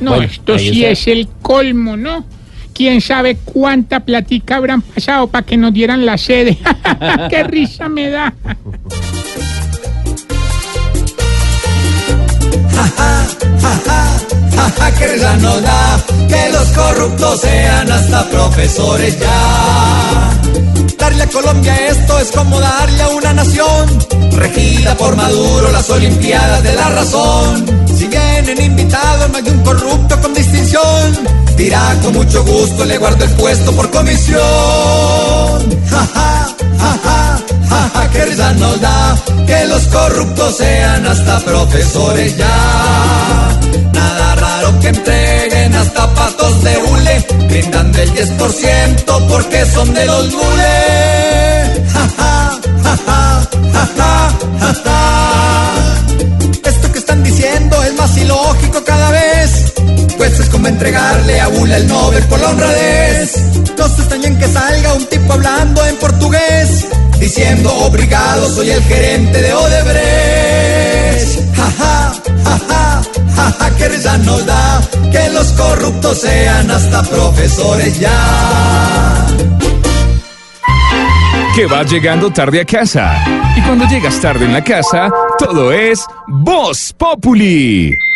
No, Bueno, esto sí está. es el colmo, ¿no? ¿Quién sabe cuánta platica habrán pasado para que nos dieran la sede? ¡Qué risa me da! Que risa nos da que los corruptos sean hasta profesores ya. Darle a Colombia esto es como darle a una nación regida por Maduro las Olimpiadas de la razón. De un corrupto con distinción, dirá con mucho gusto le guardo el puesto por comisión. Jaja, jaja, jaja, que risa nos da que los corruptos sean hasta profesores ya. Nada raro que entreguen hasta patos de hule, brindando el 10% porque son de los gules. Ja, ja, ja, ja, ja, ja, ja, ja. Esto que están diciendo es más ilógico vez, es como entregarle a Bula el Nobel por la honradez. No se extrañen que salga un tipo hablando en portugués, diciendo obrigado, soy el gerente de Odebrecht. Ja, ja, ja, ja, ja, ja, que risa nos da que los corruptos sean hasta profesores ya. que vas llegando tarde a casa. Y cuando llegas tarde en la casa, todo es Voz Populi.